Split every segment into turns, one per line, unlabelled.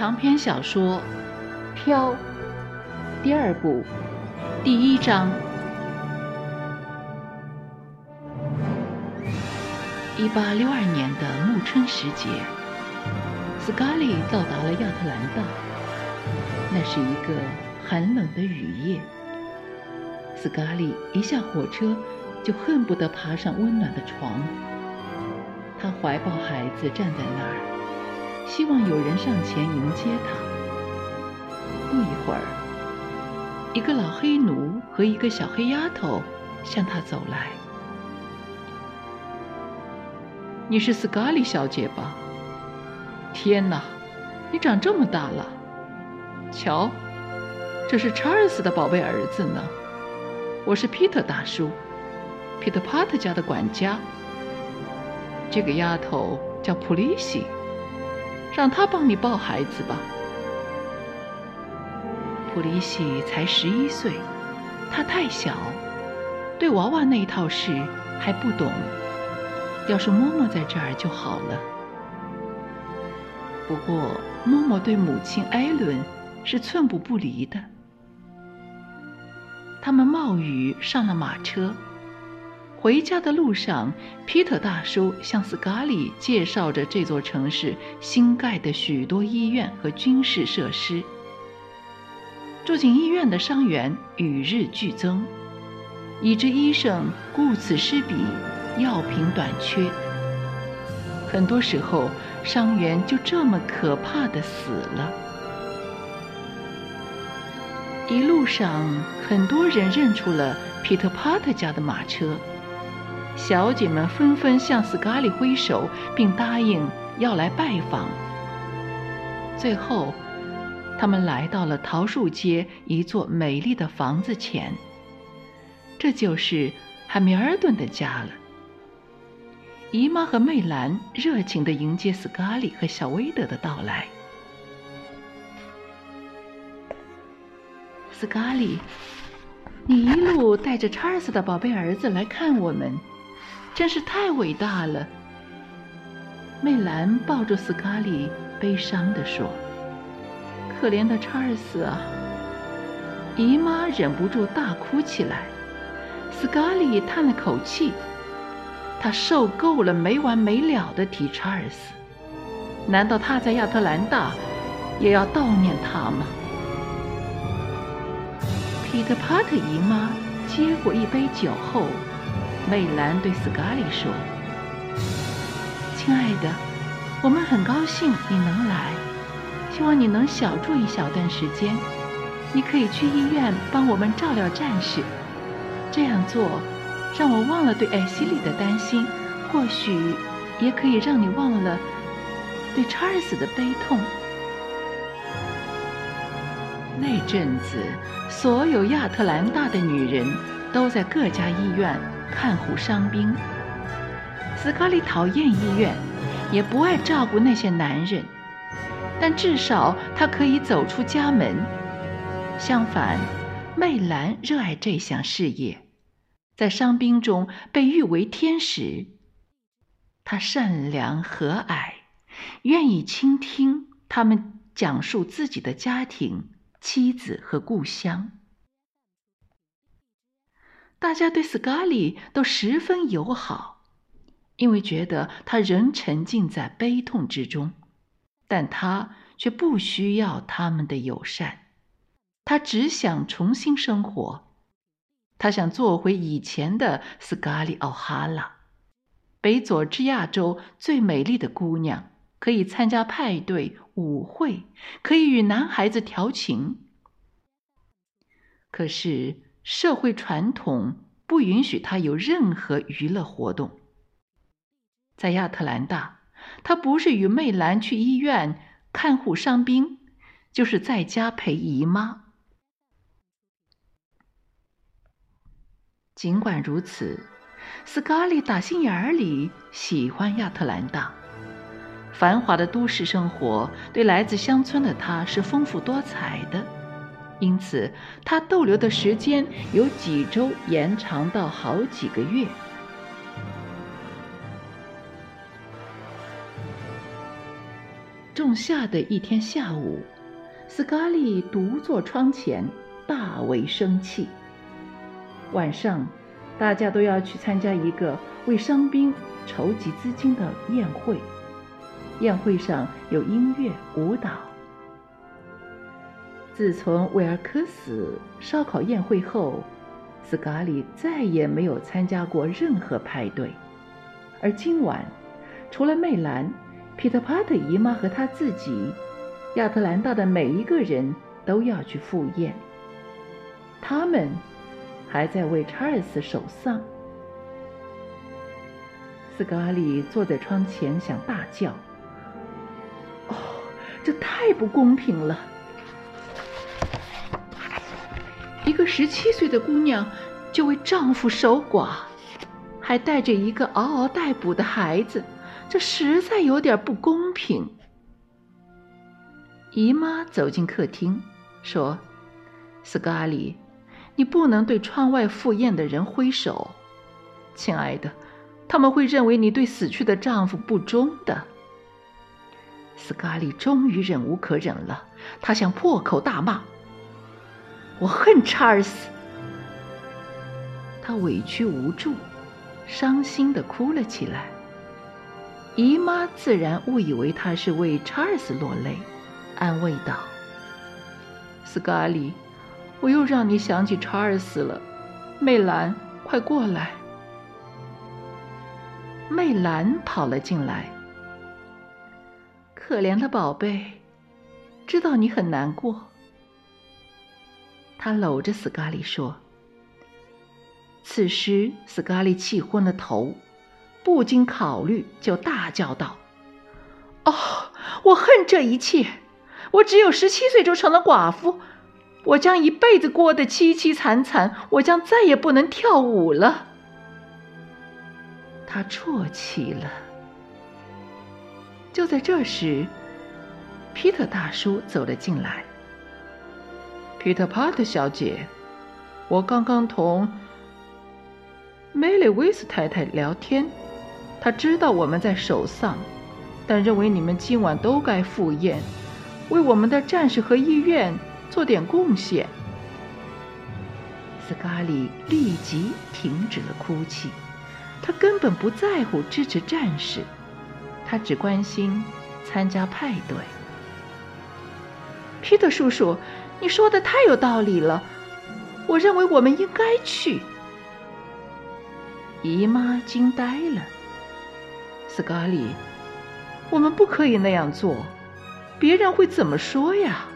长篇小说《飘》第二部第一章。一八六二年的暮春时节，斯卡利到达了亚特兰大。那是一个寒冷的雨夜。斯卡利一下火车，就恨不得爬上温暖的床。他怀抱孩子站在那儿。希望有人上前迎接他。不一会儿，一个老黑奴和一个小黑丫头向他走来。“你是斯卡利小姐吧？”“天哪，你长这么大了！”“瞧，这是查尔斯的宝贝儿子呢。”“我是皮特大叔，皮特帕特家的管家。”“这个丫头叫普利西。”让他帮你抱孩子吧。普利西才十一岁，他太小，对娃娃那一套事还不懂。要是嬷嬷在这儿就好了。不过，嬷嬷对母亲艾伦是寸步不离的。他们冒雨上了马车。回家的路上，皮特大叔向斯卡利介绍着这座城市新盖的许多医院和军事设施。住进医院的伤员与日俱增，以致医生顾此失彼，药品短缺。很多时候，伤员就这么可怕的死了。一路上，很多人认出了皮特帕特家的马车。小姐们纷纷向斯卡利挥手，并答应要来拜访。最后，他们来到了桃树街一座美丽的房子前。这就是汉密尔顿的家了。姨妈和媚兰热情地迎接斯卡利和小威德的到来。斯卡利，你一路带着查尔斯的宝贝儿子来看我们。真是太伟大了，媚兰抱住斯卡利，悲伤地说：“可怜的查尔斯啊！”姨妈忍不住大哭起来。斯卡利叹了口气，他受够了没完没了的提查尔斯。难道他在亚特兰大也要悼念他吗？皮特帕特姨妈接过一杯酒后。媚兰对斯卡利说：“亲爱的，我们很高兴你能来，希望你能小住一小段时间。你可以去医院帮我们照料战士，这样做让我忘了对艾希里的担心，或许也可以让你忘了对查尔斯的悲痛。”那阵子，所有亚特兰大的女人都在各家医院。看护伤兵，斯卡利讨厌医院，也不爱照顾那些男人，但至少他可以走出家门。相反，媚兰热爱这项事业，在伤兵中被誉为天使。她善良和蔼，愿意倾听他们讲述自己的家庭、妻子和故乡。大家对斯卡利都十分友好，因为觉得他仍沉浸在悲痛之中，但他却不需要他们的友善，他只想重新生活，他想做回以前的斯卡利奥哈拉，北佐治亚州最美丽的姑娘，可以参加派对舞会，可以与男孩子调情。可是。社会传统不允许他有任何娱乐活动。在亚特兰大，他不是与媚兰去医院看护伤兵，就是在家陪姨妈。尽管如此，斯卡利打心眼里喜欢亚特兰大。繁华的都市生活对来自乡村的他是丰富多彩的。因此，他逗留的时间由几周延长到好几个月。仲夏的一天下午，斯卡利独坐窗前，大为生气。晚上，大家都要去参加一个为伤兵筹集资金的宴会。宴会上有音乐、舞蹈。自从威尔科斯烧烤宴会后，斯卡利再也没有参加过任何派对。而今晚，除了魅兰、皮特帕特姨妈和他自己，亚特兰大的每一个人都要去赴宴。他们还在为查尔斯守丧。斯卡利坐在窗前，想大叫。哦这太不公平了！一个十七岁的姑娘就为丈夫守寡，还带着一个嗷嗷待哺的孩子，这实在有点不公平。姨妈走进客厅，说：“斯卡里，你不能对窗外赴宴的人挥手，亲爱的，他们会认为你对死去的丈夫不忠的。”斯卡利终于忍无可忍了，他想破口大骂：“我恨查尔斯！”他委屈无助，伤心的哭了起来。姨妈自然误以为他是为查尔斯落泪，安慰道：“斯卡利，我又让你想起查尔斯了。媚兰，快过来。”媚兰跑了进来。可怜的宝贝，知道你很难过。他搂着斯卡利说。此时，斯卡利气昏了头，不经考虑就大叫道：“哦，我恨这一切！我只有十七岁就成了寡妇，我将一辈子过得凄凄惨惨，我将再也不能跳舞了。”他啜泣了。就在这时，皮特大叔走了进来。皮特帕特小姐，我刚刚同梅丽威斯太太聊天，她知道我们在守丧，但认为你们今晚都该赴宴，为我们的战士和医院做点贡献。斯卡利立即停止了哭泣，他根本不在乎支持战士。他只关心参加派对。皮特叔叔，你说的太有道理了，我认为我们应该去。姨妈惊呆了。斯卡利，我们不可以那样做，别人会怎么说呀？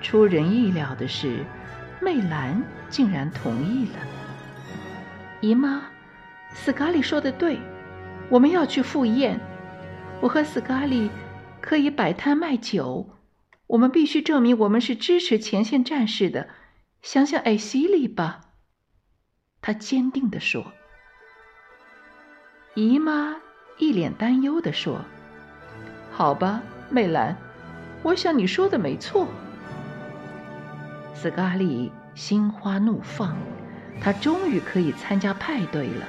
出人意料的是，媚兰竟然同意了。姨妈，斯卡利说的对。我们要去赴宴，我和斯卡利可以摆摊卖酒。我们必须证明我们是支持前线战士的。想想艾希利吧，他坚定地说。姨妈一脸担忧地说：“好吧，媚兰，我想你说的没错。”斯卡利心花怒放，他终于可以参加派对了。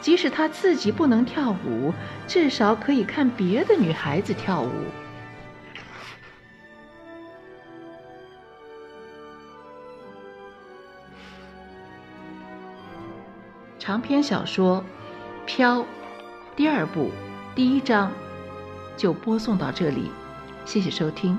即使他自己不能跳舞，至少可以看别的女孩子跳舞。长篇小说《飘》第二部第一章就播送到这里，谢谢收听。